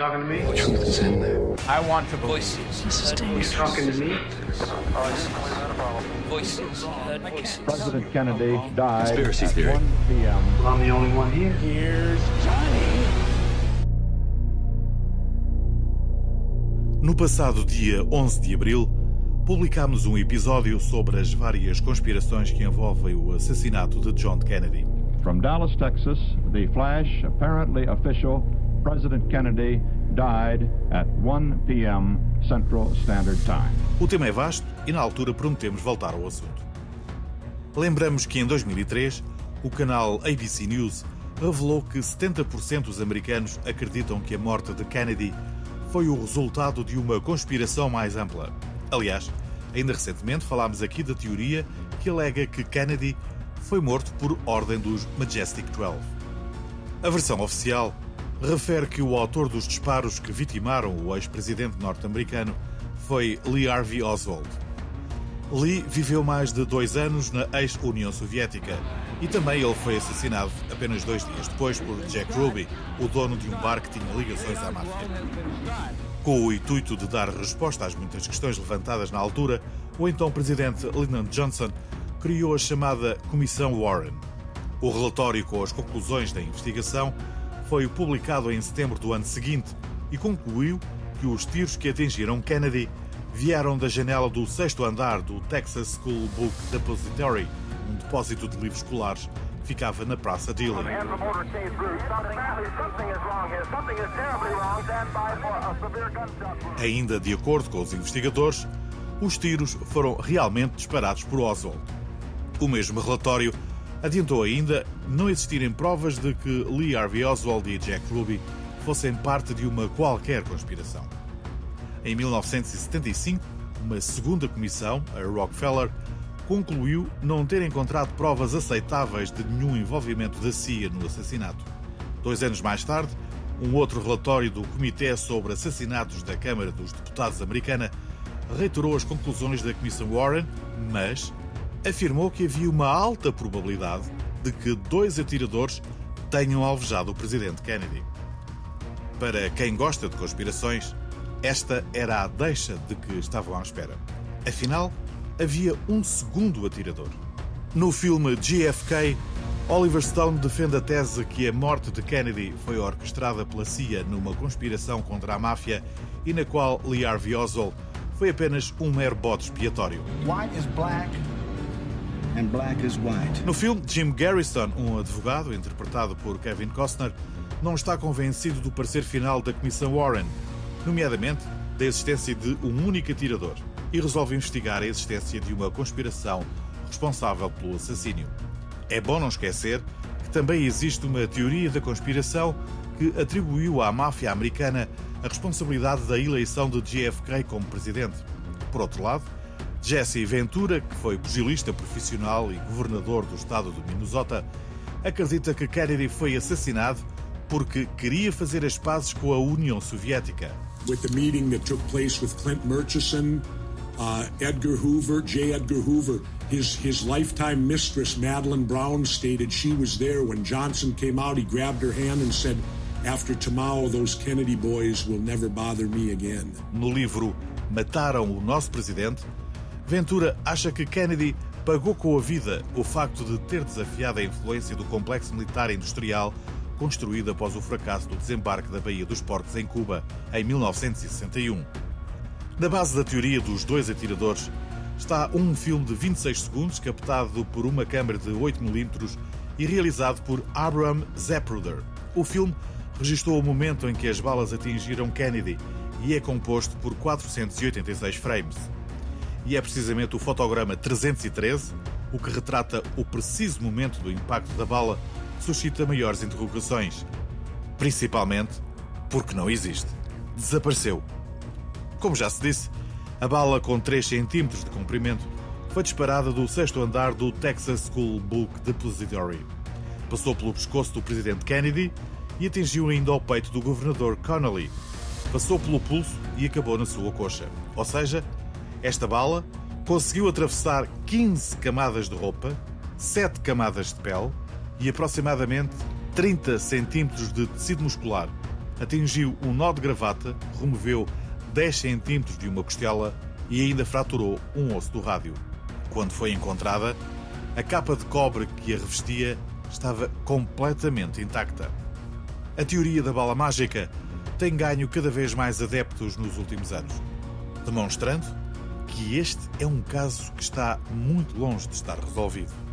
talking to me? The truth is in there. I want to voices. You talking to me? Voices. President Kennedy died Conspiracy at theory. 1 p.m. Well, I'm the only one here. Here's Johnny. No passado dia 11 de abril, publicámos um episódio sobre as várias conspirações que envolvem o assassinato de John Kennedy. From Dallas, Texas, the flash, apparently official, President Kennedy died at 1 p.m. Central Standard Time. O tema é vasto e na altura prometemos voltar ao assunto. Lembramos que em 2003 o canal ABC News revelou que 70% dos americanos acreditam que a morte de Kennedy foi o resultado de uma conspiração mais ampla. Aliás, ainda recentemente falámos aqui da teoria que alega que Kennedy foi morto por ordem dos Majestic 12. A versão oficial refere que o autor dos disparos que vitimaram o ex-presidente norte-americano foi Lee Harvey Oswald. Lee viveu mais de dois anos na ex-União Soviética e também ele foi assassinado apenas dois dias depois por Jack Ruby, o dono de um bar que tinha ligações à máfia. Com o intuito de dar resposta às muitas questões levantadas na altura, o então presidente Lyndon Johnson criou a chamada Comissão Warren. O relatório com as conclusões da investigação foi publicado em setembro do ano seguinte e concluiu que os tiros que atingiram Kennedy vieram da janela do sexto andar do Texas School Book Depository, um depósito de livros escolares que ficava na Praça wound. Ainda de acordo com os investigadores, os tiros foram realmente disparados por Oswald. O mesmo relatório adiantou ainda não existirem provas de que Lee Harvey Oswald e Jack Ruby fossem parte de uma qualquer conspiração. Em 1975, uma segunda comissão, a Rockefeller, concluiu não ter encontrado provas aceitáveis de nenhum envolvimento da CIA no assassinato. Dois anos mais tarde, um outro relatório do Comitê sobre Assassinatos da Câmara dos Deputados americana reiterou as conclusões da Comissão Warren, mas afirmou que havia uma alta probabilidade de que dois atiradores tenham alvejado o presidente Kennedy. Para quem gosta de conspirações, esta era a deixa de que estavam à espera. Afinal, havia um segundo atirador. No filme GFK, Oliver Stone defende a tese que a morte de Kennedy foi orquestrada pela CIA numa conspiração contra a máfia e na qual Lee Harvey Oswald foi apenas um mero bode expiatório. White is black No filme, Jim Garrison, um advogado interpretado por Kevin Costner, não está convencido do parecer final da Comissão Warren, nomeadamente da existência de um único atirador, e resolve investigar a existência de uma conspiração responsável pelo assassínio. É bom não esquecer que também existe uma teoria da conspiração que atribuiu à máfia americana a responsabilidade da eleição de JFK como presidente. Por outro lado, Jesse Ventura, que foi pugilista profissional e governador do estado de Minnesota, acredita que Kennedy foi assassinado porque queria fazer as pazes com a União Soviética. with the meeting that took place with Clint Murchison, uh, Edgar Hoover, J. Edgar Hoover. His, his lifetime mistress, Madeline Brown, stated she was there when Johnson came out. He grabbed her hand and said, After tomorrow, those Kennedy boys will never bother me again. No livro Mataram o Nosso Presidente, Ventura acha que Kennedy pagou com a vida o facto de ter desafiado a influência do complexo militar industrial construído após o fracasso do desembarque da Baía dos Porcos em Cuba em 1961. Na base da teoria dos dois atiradores está um filme de 26 segundos captado por uma câmara de 8mm e realizado por Abraham Zapruder. O filme registrou o momento em que as balas atingiram Kennedy e é composto por 486 frames. E é precisamente o fotograma 313, o que retrata o preciso momento do impacto da bala, que suscita maiores interrogações. Principalmente porque não existe. Desapareceu. Como já se disse, a bala com 3 cm de comprimento foi disparada do sexto andar do Texas School Book Depository. Passou pelo pescoço do presidente Kennedy e atingiu ainda ao peito do governador Connolly. Passou pelo pulso e acabou na sua coxa. Ou seja, esta bala conseguiu atravessar 15 camadas de roupa, 7 camadas de pele e aproximadamente 30 centímetros de tecido muscular. atingiu um nó de gravata, removeu 10 centímetros de uma costela e ainda fraturou um osso do rádio. Quando foi encontrada, a capa de cobre que a revestia estava completamente intacta. A teoria da bala mágica tem ganho cada vez mais adeptos nos últimos anos, demonstrando que este é um caso que está muito longe de estar resolvido.